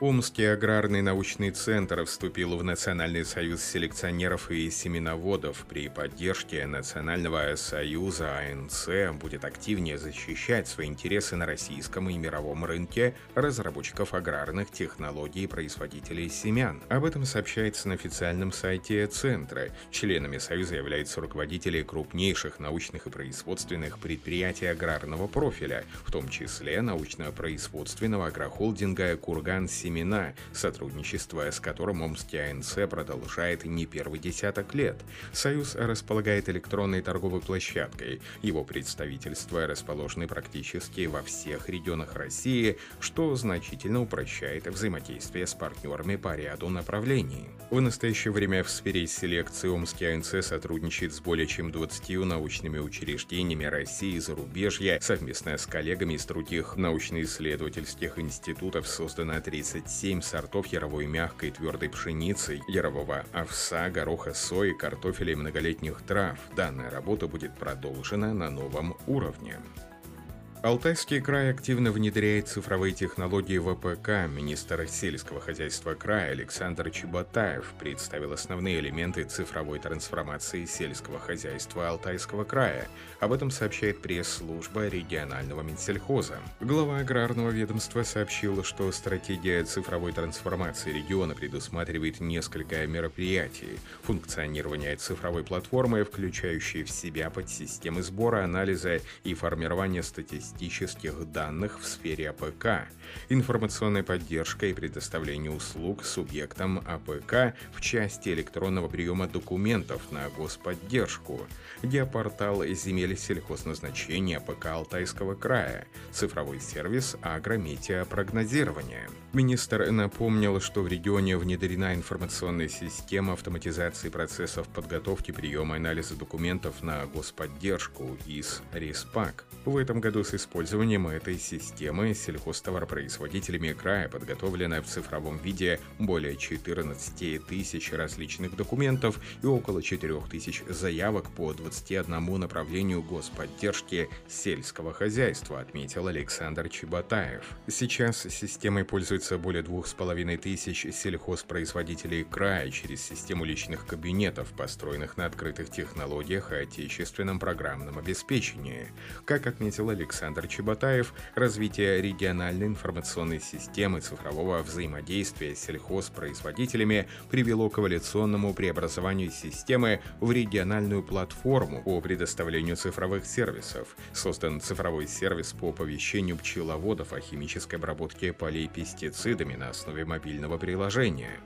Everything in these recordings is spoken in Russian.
Омский аграрный научный центр вступил в Национальный союз селекционеров и семеноводов. При поддержке Национального союза АНЦ будет активнее защищать свои интересы на российском и мировом рынке разработчиков аграрных технологий и производителей семян. Об этом сообщается на официальном сайте центра. Членами союза являются руководители крупнейших научных и производственных предприятий аграрного профиля, в том числе научно-производственного агрохолдинга «Курган Семен семена, сотрудничество с которым Омский АНЦ продолжает не первый десяток лет. Союз располагает электронной торговой площадкой. Его представительства расположены практически во всех регионах России, что значительно упрощает взаимодействие с партнерами по ряду направлений. В настоящее время в сфере селекции Омский АНЦ сотрудничает с более чем 20 научными учреждениями России и зарубежья. Совместно с коллегами из других научно-исследовательских институтов создано 30 27 сортов яровой мягкой и твердой пшеницы, ярового овса, гороха, сои, картофеля и многолетних трав. Данная работа будет продолжена на новом уровне. Алтайский край активно внедряет цифровые технологии в АПК. Министр сельского хозяйства края Александр Чеботаев представил основные элементы цифровой трансформации сельского хозяйства Алтайского края. Об этом сообщает пресс-служба регионального Минсельхоза. Глава аграрного ведомства сообщил, что стратегия цифровой трансформации региона предусматривает несколько мероприятий. Функционирование цифровой платформы, включающей в себя подсистемы сбора, анализа и формирования статистики статистических данных в сфере АПК, информационная поддержка и предоставление услуг субъектам АПК в части электронного приема документов на господдержку, геопортал земель сельхозназначения АПК Алтайского края, цифровой сервис агрометеопрогнозирования. Министр напомнил, что в регионе внедрена информационная система автоматизации процессов подготовки приема и анализа документов на господдержку из РИС АПК. В этом году с использованием этой системы сельхозтоваропроизводителями края подготовлено в цифровом виде более 14 тысяч различных документов и около 4 тысяч заявок по 21 направлению господдержки сельского хозяйства, отметил Александр Чеботаев. Сейчас системой пользуется более 2,5 тысяч сельхозпроизводителей края через систему личных кабинетов, построенных на открытых технологиях и отечественном программном обеспечении. Как отметил Александр Александр Чеботаев, развитие региональной информационной системы цифрового взаимодействия сельхозпроизводителями привело к эволюционному преобразованию системы в региональную платформу по предоставлению цифровых сервисов. Создан цифровой сервис по оповещению пчеловодов о химической обработке полей пестицидами на основе мобильного приложения.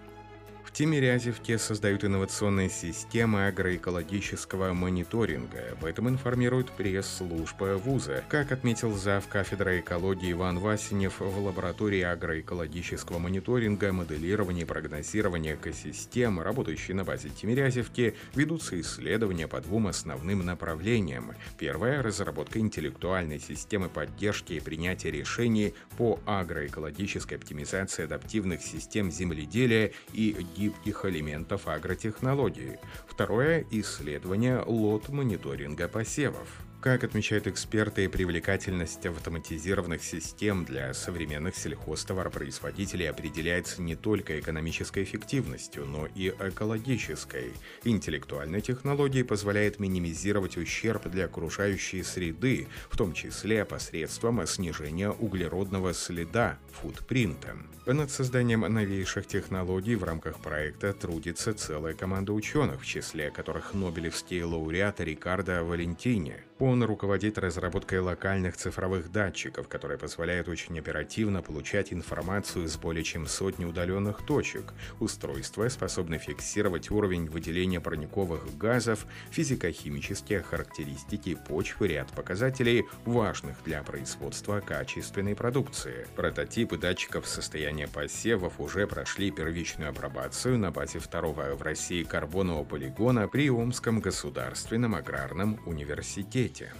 Тимирязевке создают инновационные системы агроэкологического мониторинга. Об этом информирует пресс-служба вуза. Как отметил зав. кафедры экологии Иван Васинев, в лаборатории агроэкологического мониторинга, моделирования и прогнозирования экосистем, работающей на базе Тимирязевки, ведутся исследования по двум основным направлениям. Первое – разработка интеллектуальной системы поддержки и принятия решений по агроэкологической оптимизации адаптивных систем земледелия и гибких элементов агротехнологии. Второе – исследование лот-мониторинга посевов. Как отмечают эксперты, привлекательность автоматизированных систем для современных сельхозтоваропроизводителей определяется не только экономической эффективностью, но и экологической. Интеллектуальная технология позволяет минимизировать ущерб для окружающей среды, в том числе посредством снижения углеродного следа, футпринта. Над созданием новейших технологий в рамках проекта трудится целая команда ученых, в числе которых Нобелевский лауреат Рикардо Валентини. Он руководит разработкой локальных цифровых датчиков, которые позволяют очень оперативно получать информацию с более чем сотни удаленных точек. Устройство способно фиксировать уровень выделения парниковых газов, физико-химические характеристики почв и ряд показателей, важных для производства качественной продукции. Прототипы датчиков состояния посевов уже прошли первичную апробацию на базе второго в России карбонового полигона при Омском государственном аграрном университете свете.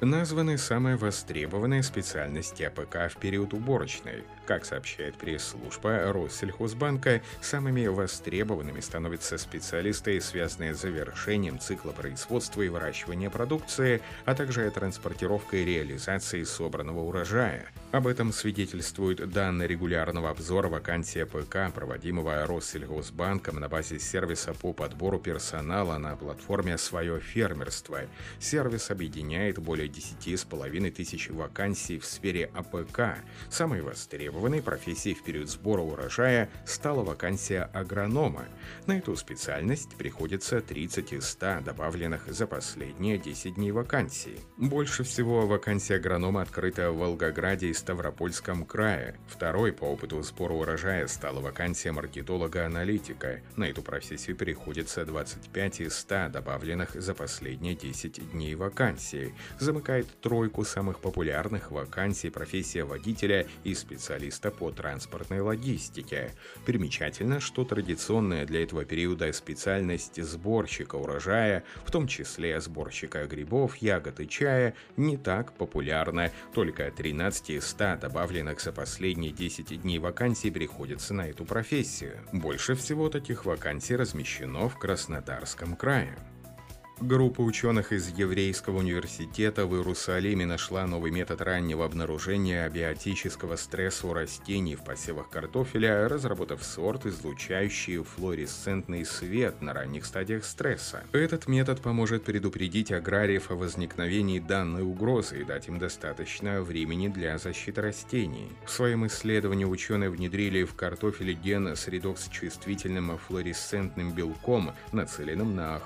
Названы самые востребованные специальности АПК в период уборочной. Как сообщает пресс-служба Россельхозбанка, самыми востребованными становятся специалисты, связанные с завершением цикла производства и выращивания продукции, а также транспортировкой и реализацией собранного урожая. Об этом свидетельствуют данные регулярного обзора вакансий АПК, проводимого Россельхозбанком на базе сервиса по подбору персонала на платформе «Свое фермерство». Сервис объединяет более 10,5 тысяч вакансий в сфере АПК. Самой востребованной профессией в период сбора урожая стала вакансия агронома. На эту специальность приходится 30 из 100 добавленных за последние 10 дней вакансий. Больше всего вакансия агронома открыта в Волгограде и Ставропольском крае. Второй по опыту сбора урожая стала вакансия маркетолога-аналитика. На эту профессию приходится 25 из 100 добавленных за последние 10 дней вакансий. Замыкает тройку самых популярных вакансий профессия водителя и специалиста по транспортной логистике. Примечательно, что традиционная для этого периода специальность сборщика урожая, в том числе сборщика грибов, ягод и чая, не так популярна. Только 13 из 100 добавленных за последние 10 дней вакансий приходится на эту профессию. Больше всего таких вакансий размещено в Краснодарском крае. Группа ученых из Еврейского университета в Иерусалиме нашла новый метод раннего обнаружения абиотического стресса у растений в посевах картофеля, разработав сорт, излучающий флуоресцентный свет на ранних стадиях стресса. Этот метод поможет предупредить аграриев о возникновении данной угрозы и дать им достаточно времени для защиты растений. В своем исследовании ученые внедрили в картофеле ген с редокс-чувствительным флуоресцентным белком, нацеленным на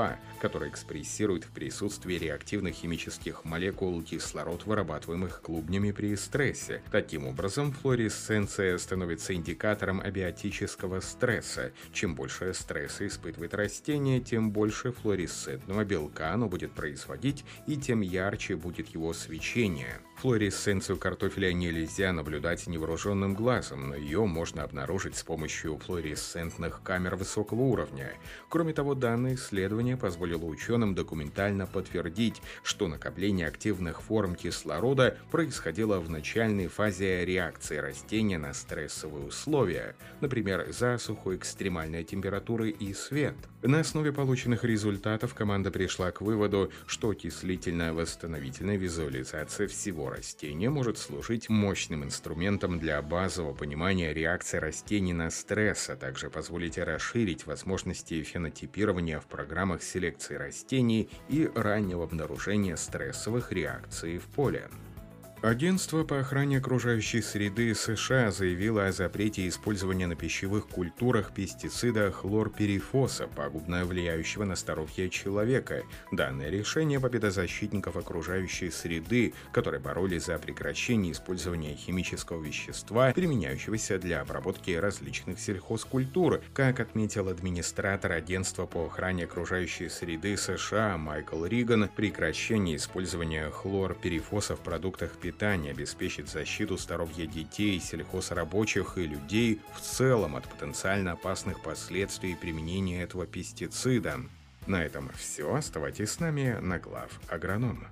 хлоропласт-2, который экспрессирует в присутствии реактивных химических молекул кислород, вырабатываемых клубнями при стрессе. Таким образом, флуоресценция становится индикатором абиотического стресса. Чем больше стресса испытывает растение, тем больше флуоресцентного белка оно будет производить, и тем ярче будет его свечение. Флуоресценцию картофеля нельзя наблюдать невооруженным глазом, но ее можно обнаружить с помощью флуоресцентных камер высокого уровня. Кроме того, данное исследование позволило ученым документально подтвердить, что накопление активных форм кислорода происходило в начальной фазе реакции растения на стрессовые условия, например, засуху, экстремальные температуры и свет. На основе полученных результатов команда пришла к выводу, что окислительно-восстановительная визуализация всего растения может служить мощным инструментом для базового понимания реакции растений на стресс, а также позволить расширить возможности фенотипирования в программах селекции растений и раннего обнаружения стрессовых реакций в поле. Агентство по охране окружающей среды США заявило о запрете использования на пищевых культурах пестицида хлорперифоса, пагубно влияющего на здоровье человека. Данное решение победа окружающей среды, которые боролись за прекращение использования химического вещества, применяющегося для обработки различных сельхозкультур. Как отметил администратор Агентства по охране окружающей среды США Майкл Риган, прекращение использования хлорперифоса в продуктах питания питания обеспечит защиту здоровья детей, сельхозрабочих и людей в целом от потенциально опасных последствий применения этого пестицида. На этом все. Оставайтесь с нами на глав агронома.